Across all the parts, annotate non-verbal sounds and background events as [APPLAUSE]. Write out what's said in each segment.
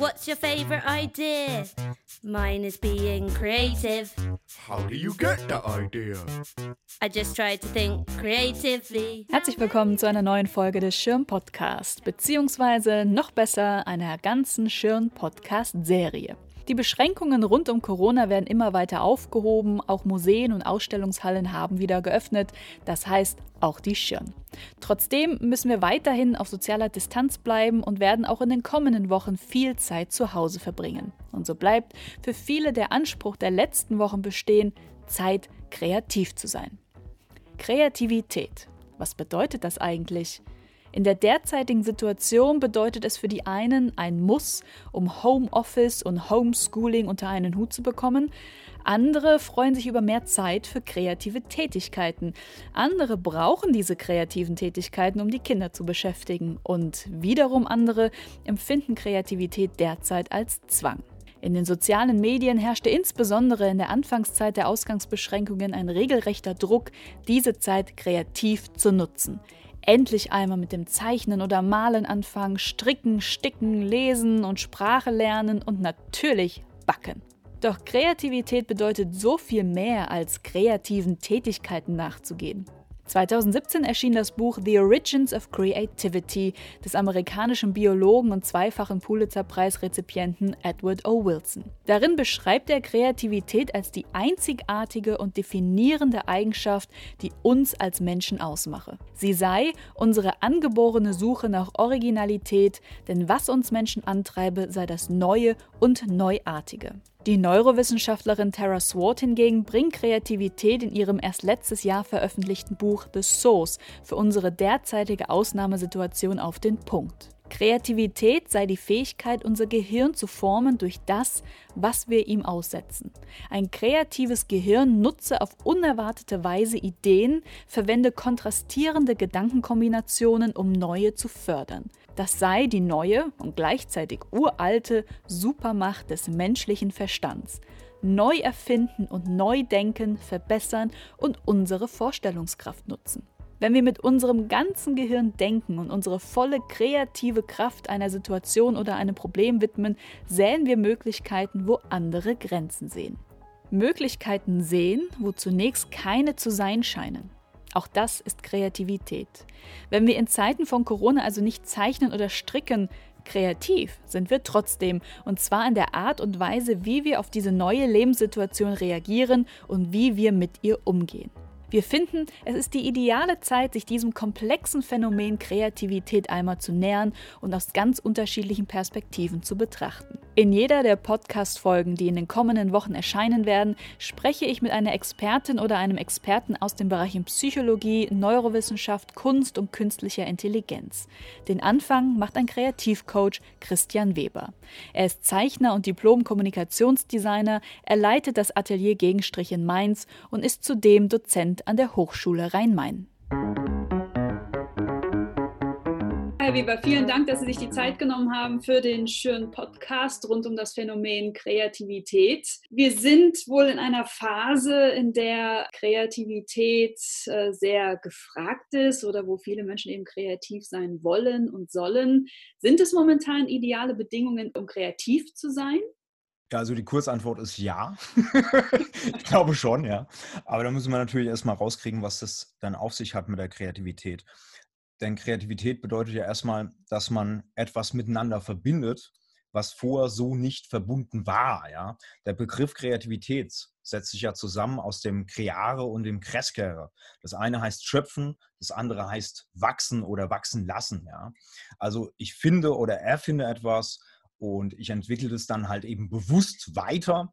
What's your favorite idea? Mine is being creative. How do you get the idea? I just try to think creatively. Herzlich willkommen zu einer neuen Folge des Schirm Podcast, beziehungsweise noch besser einer ganzen Schirm Podcast Serie. Die Beschränkungen rund um Corona werden immer weiter aufgehoben, auch Museen und Ausstellungshallen haben wieder geöffnet, das heißt auch die Schirn. Trotzdem müssen wir weiterhin auf sozialer Distanz bleiben und werden auch in den kommenden Wochen viel Zeit zu Hause verbringen. Und so bleibt für viele der Anspruch der letzten Wochen bestehen, Zeit kreativ zu sein. Kreativität. Was bedeutet das eigentlich? In der derzeitigen Situation bedeutet es für die einen ein Muss, um Homeoffice und Homeschooling unter einen Hut zu bekommen. Andere freuen sich über mehr Zeit für kreative Tätigkeiten. Andere brauchen diese kreativen Tätigkeiten, um die Kinder zu beschäftigen. Und wiederum andere empfinden Kreativität derzeit als Zwang. In den sozialen Medien herrschte insbesondere in der Anfangszeit der Ausgangsbeschränkungen ein regelrechter Druck, diese Zeit kreativ zu nutzen endlich einmal mit dem Zeichnen oder Malen anfangen, stricken, sticken, lesen und Sprache lernen und natürlich backen. Doch Kreativität bedeutet so viel mehr als kreativen Tätigkeiten nachzugehen. 2017 erschien das Buch The Origins of Creativity des amerikanischen Biologen und zweifachen Pulitzer-Preis-Rezipienten Edward O. Wilson. Darin beschreibt er Kreativität als die einzigartige und definierende Eigenschaft, die uns als Menschen ausmache. Sie sei unsere angeborene Suche nach Originalität, denn was uns Menschen antreibe, sei das Neue und Neuartige. Die Neurowissenschaftlerin Tara Swart hingegen bringt Kreativität in ihrem erst letztes Jahr veröffentlichten Buch The Source für unsere derzeitige Ausnahmesituation auf den Punkt. Kreativität sei die Fähigkeit, unser Gehirn zu formen durch das, was wir ihm aussetzen. Ein kreatives Gehirn nutze auf unerwartete Weise Ideen, verwende kontrastierende Gedankenkombinationen, um neue zu fördern. Das sei die neue und gleichzeitig uralte Supermacht des menschlichen Verstands. Neu erfinden und neu denken, verbessern und unsere Vorstellungskraft nutzen. Wenn wir mit unserem ganzen Gehirn denken und unsere volle kreative Kraft einer Situation oder einem Problem widmen, säen wir Möglichkeiten, wo andere Grenzen sehen. Möglichkeiten sehen, wo zunächst keine zu sein scheinen. Auch das ist Kreativität. Wenn wir in Zeiten von Corona also nicht zeichnen oder stricken, kreativ sind wir trotzdem, und zwar in der Art und Weise, wie wir auf diese neue Lebenssituation reagieren und wie wir mit ihr umgehen. Wir finden, es ist die ideale Zeit, sich diesem komplexen Phänomen Kreativität einmal zu nähern und aus ganz unterschiedlichen Perspektiven zu betrachten. In jeder der Podcast-Folgen, die in den kommenden Wochen erscheinen werden, spreche ich mit einer Expertin oder einem Experten aus den Bereichen Psychologie, Neurowissenschaft, Kunst und künstlicher Intelligenz. Den Anfang macht ein Kreativcoach Christian Weber. Er ist Zeichner und Diplom-Kommunikationsdesigner, er leitet das Atelier Gegenstrich in Mainz und ist zudem Dozent an der Hochschule Rhein-Main. Herr Weber, vielen Dank, dass Sie sich die Zeit genommen haben für den schönen Podcast rund um das Phänomen Kreativität. Wir sind wohl in einer Phase, in der Kreativität äh, sehr gefragt ist oder wo viele Menschen eben kreativ sein wollen und sollen. Sind es momentan ideale Bedingungen, um kreativ zu sein? Ja, also die Kurzantwort ist ja. [LAUGHS] ich glaube schon, ja. Aber da müssen wir natürlich erstmal rauskriegen, was das dann auf sich hat mit der Kreativität. Denn Kreativität bedeutet ja erstmal, dass man etwas miteinander verbindet, was vorher so nicht verbunden war. Ja? Der Begriff Kreativität setzt sich ja zusammen aus dem Creare und dem Crescere. Das eine heißt schöpfen, das andere heißt wachsen oder wachsen lassen. Ja? Also ich finde oder erfinde etwas und ich entwickle das dann halt eben bewusst weiter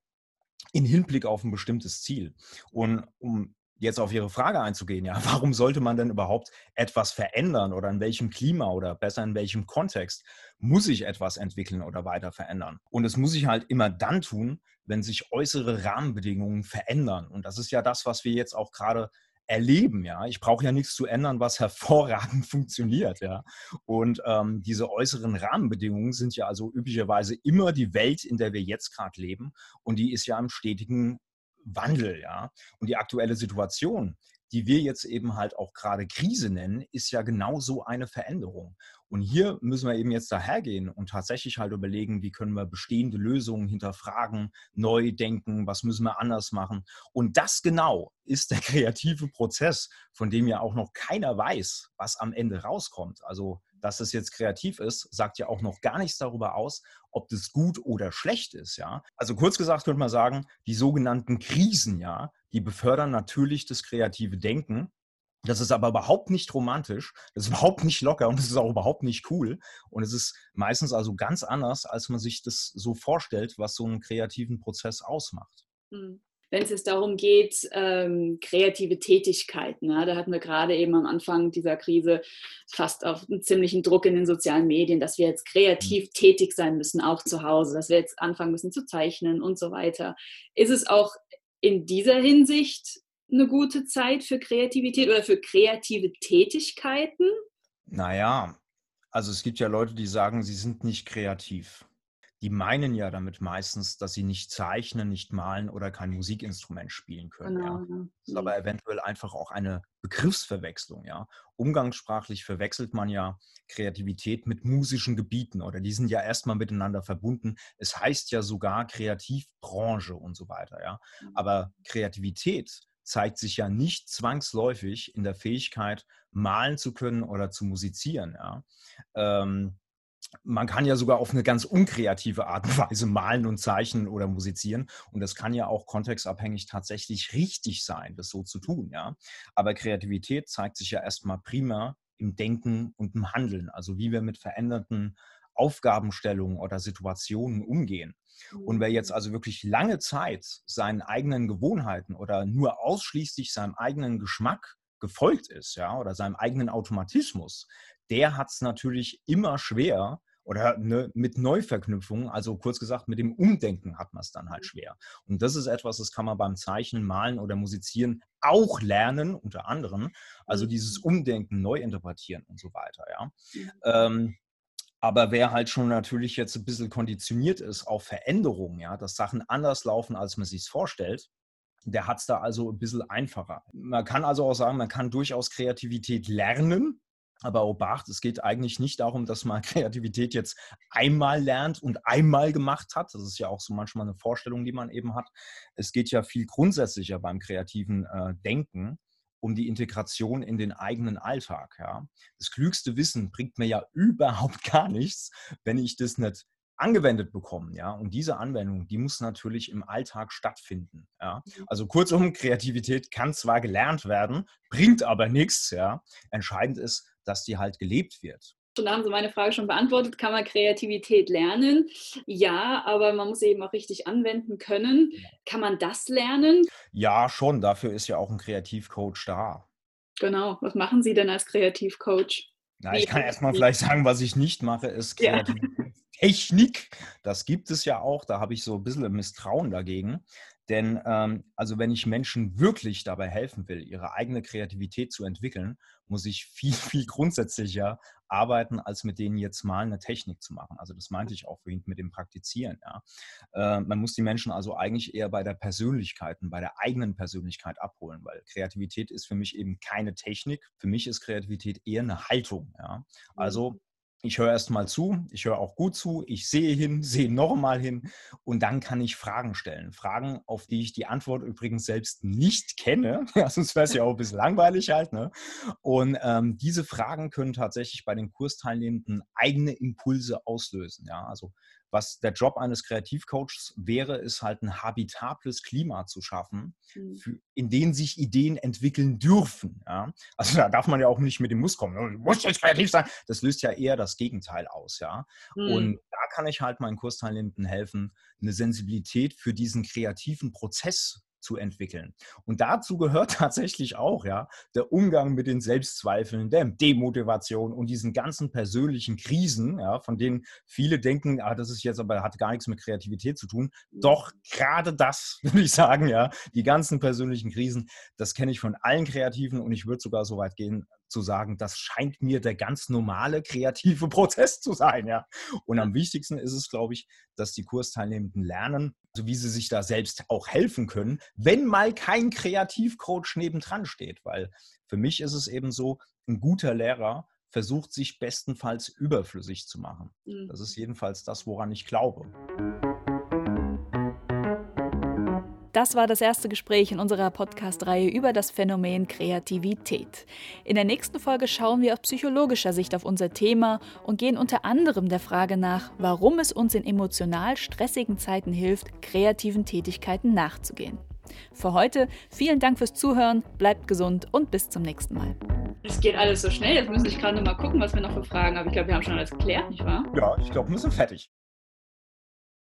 in Hinblick auf ein bestimmtes Ziel. Und um jetzt auf Ihre Frage einzugehen, ja, [LAUGHS] warum sollte man denn überhaupt etwas verändern oder in welchem Klima oder besser in welchem Kontext muss ich etwas entwickeln oder weiter verändern? Und es muss ich halt immer dann tun, wenn sich äußere Rahmenbedingungen verändern. Und das ist ja das, was wir jetzt auch gerade erleben, ja. Ich brauche ja nichts zu ändern, was [LAUGHS] hervorragend funktioniert, ja. Und ähm, diese äußeren Rahmenbedingungen sind ja also üblicherweise immer die Welt, in der wir jetzt gerade leben. Und die ist ja im stetigen Wandel, ja. Und die aktuelle Situation, die wir jetzt eben halt auch gerade Krise nennen, ist ja genau so eine Veränderung. Und hier müssen wir eben jetzt dahergehen und tatsächlich halt überlegen, wie können wir bestehende Lösungen hinterfragen, neu denken, was müssen wir anders machen. Und das genau ist der [LAUGHS] kreative Prozess, von dem ja auch noch keiner weiß, was am Ende rauskommt. Also dass es jetzt kreativ ist, sagt ja auch noch gar nichts darüber aus, ob das gut oder schlecht ist, ja. Also kurz gesagt könnte man sagen, die sogenannten Krisen, ja, die befördern natürlich das kreative Denken. Das ist aber überhaupt nicht romantisch, das ist [LAUGHS] überhaupt nicht locker und das ist auch überhaupt nicht cool. Und es ist meistens also ganz anders, als man sich das so vorstellt, was so einen kreativen Prozess ausmacht. Mhm wenn es jetzt darum geht, ähm, kreative Tätigkeiten. Ja, da hatten wir gerade eben am Anfang dieser Krise fast auf einen ziemlichen Druck in den sozialen Medien, dass wir jetzt kreativ mhm. tätig sein müssen, auch zu Hause, dass wir jetzt anfangen müssen zu zeichnen und so weiter. Ist es auch in dieser Hinsicht eine gute Zeit für Kreativität oder für kreative Tätigkeiten? Naja, also es gibt ja Leute, die sagen, sie sind nicht kreativ die meinen ja damit meistens, dass sie nicht zeichnen, nicht malen oder kein Musikinstrument spielen können. Genau. Ja. Das ist aber mhm. eventuell einfach auch eine Begriffsverwechslung. Ja. Umgangssprachlich verwechselt man ja Kreativität mit musischen Gebieten oder die sind ja erstmal miteinander verbunden. Es heißt ja sogar Kreativbranche und so weiter. Ja. Mhm. Aber Kreativität zeigt sich ja nicht zwangsläufig in der Fähigkeit, malen zu können oder zu musizieren. Ja. Ähm, man kann ja sogar auf eine ganz unkreative Art und Weise malen und zeichnen oder musizieren. Und das kann ja auch kontextabhängig tatsächlich richtig sein, das so zu tun, ja. Aber Kreativität zeigt sich ja erstmal prima im Denken und im Handeln, also wie wir mit veränderten Aufgabenstellungen oder Situationen umgehen. Und wer jetzt mhm. also wirklich lange Zeit seinen eigenen Gewohnheiten oder nur ausschließlich seinem eigenen Geschmack gefolgt ist, ja, oder seinem eigenen Automatismus, der hat es natürlich immer schwer oder ne, mit Neuverknüpfungen, also kurz gesagt mit dem Umdenken hat man es dann halt mhm. schwer. Und das ist etwas, das kann man beim Zeichnen, Malen oder Musizieren auch lernen, unter anderem. Also mhm. dieses Umdenken, Neuinterpretieren und so weiter, ja. Ähm, aber wer halt schon natürlich jetzt ein bisschen konditioniert ist auf Veränderungen, ja, dass Sachen anders laufen, als man sich vorstellt, der hat es da also ein bisschen einfacher. Man kann also auch sagen, man kann durchaus Kreativität lernen, aber Obacht, es geht eigentlich nicht darum, dass man [LAUGHS] Kreativität jetzt einmal lernt und einmal gemacht hat. Das ist ja auch so manchmal eine Vorstellung, die man eben hat. Es geht ja viel grundsätzlicher beim kreativen äh, Denken um die Integration in den eigenen Alltag. Ja. Das klügste Wissen bringt mir ja [LAUGHS] überhaupt gar nichts, wenn ich das nicht angewendet bekommen, ja. Und diese Anwendung, die muss natürlich im Alltag stattfinden, ja. Mhm. Also kurzum, [LAUGHS] Kreativität kann zwar gelernt werden, bringt aber nichts, ja. Entscheidend ist, dass die halt gelebt wird. Und da haben Sie meine Frage schon beantwortet. Kann man Kreativität lernen? Ja, aber man muss sie eben auch richtig anwenden können. Kann man das lernen? Ja, schon. Dafür ist ja auch ein Kreativcoach da. Genau. Was machen Sie denn als Kreativcoach? Na, ich kann erstmal vielleicht sagen, was ich nicht mache, ist Kreativtechnik. Ja. Das gibt es ja auch. Da habe ich so ein bisschen Misstrauen dagegen. Denn ähm, also wenn ich Menschen wirklich dabei helfen will, ihre eigene Kreativität zu entwickeln, muss ich viel, [LAUGHS] viel grundsätzlicher arbeiten, als mit denen jetzt mal eine Technik zu machen. Also das meinte ich auch vorhin mit dem Praktizieren. Ja. Äh, man muss die Menschen also eigentlich eher bei der Persönlichkeit und bei der eigenen Persönlichkeit abholen, weil Kreativität ist für mich eben keine Technik. Für mich ist Kreativität eher eine Haltung. Ja. Also mhm ich höre erst mal zu, ich höre auch gut zu, ich sehe hin, [LAUGHS] sehe nochmal hin und dann kann ich Fragen stellen. Fragen, auf die ich die Antwort übrigens selbst nicht kenne, [LAUGHS] ja, sonst wäre es ja auch ein bisschen langweilig halt. Ne? Und ähm, diese Fragen können tatsächlich bei den Kursteilnehmenden eigene Impulse auslösen. Ja? Also was der Job eines Kreativcoaches wäre, ist halt ein habitables Klima zu schaffen, mhm. für, in dem sich Ideen entwickeln dürfen. Ja? Also da darf man ja auch nicht mit dem Muss kommen. Du musst jetzt kreativ sein. Das löst ja eher das Gegenteil aus. Ja? Mhm. Und da kann ich halt meinen Kursteilnehmenden helfen, eine Sensibilität für diesen kreativen Prozess zu entwickeln. Und dazu gehört [LAUGHS] tatsächlich auch ja, der Umgang mit den Selbstzweifeln, der Demotivation und diesen ganzen persönlichen Krisen, ja, von denen viele denken, ah, das ist jetzt aber hat gar nichts mit Kreativität zu tun. Doch gerade das, [LAUGHS] würde ich sagen, ja, die ganzen persönlichen Krisen, das kenne ich von allen Kreativen und ich würde sogar so weit gehen, zu sagen, das scheint mir der ganz normale kreative [LAUGHS] Prozess zu sein. Ja. Und am wichtigsten ist es, glaube ich, dass die Kursteilnehmenden lernen, also wie sie sich da selbst auch helfen können, wenn mal kein Kreativcoach nebendran steht. Weil für mich ist es eben so, ein guter Lehrer versucht sich bestenfalls überflüssig zu machen. Mhm. Das ist jedenfalls das, woran ich glaube. Das war das erste Gespräch in unserer Podcast-Reihe über das Phänomen Kreativität. In der nächsten Folge schauen wir aus psychologischer Sicht auf unser Thema und gehen unter anderem der Frage nach, warum es uns in emotional stressigen Zeiten hilft, kreativen Tätigkeiten nachzugehen. Für heute vielen Dank fürs Zuhören, bleibt gesund und bis zum nächsten Mal. Es geht alles so schnell, jetzt muss ich gerade noch mal gucken, was wir noch für Fragen haben. Ich glaube, wir haben schon alles geklärt, nicht wahr? Ja, ich glaube, wir sind fertig.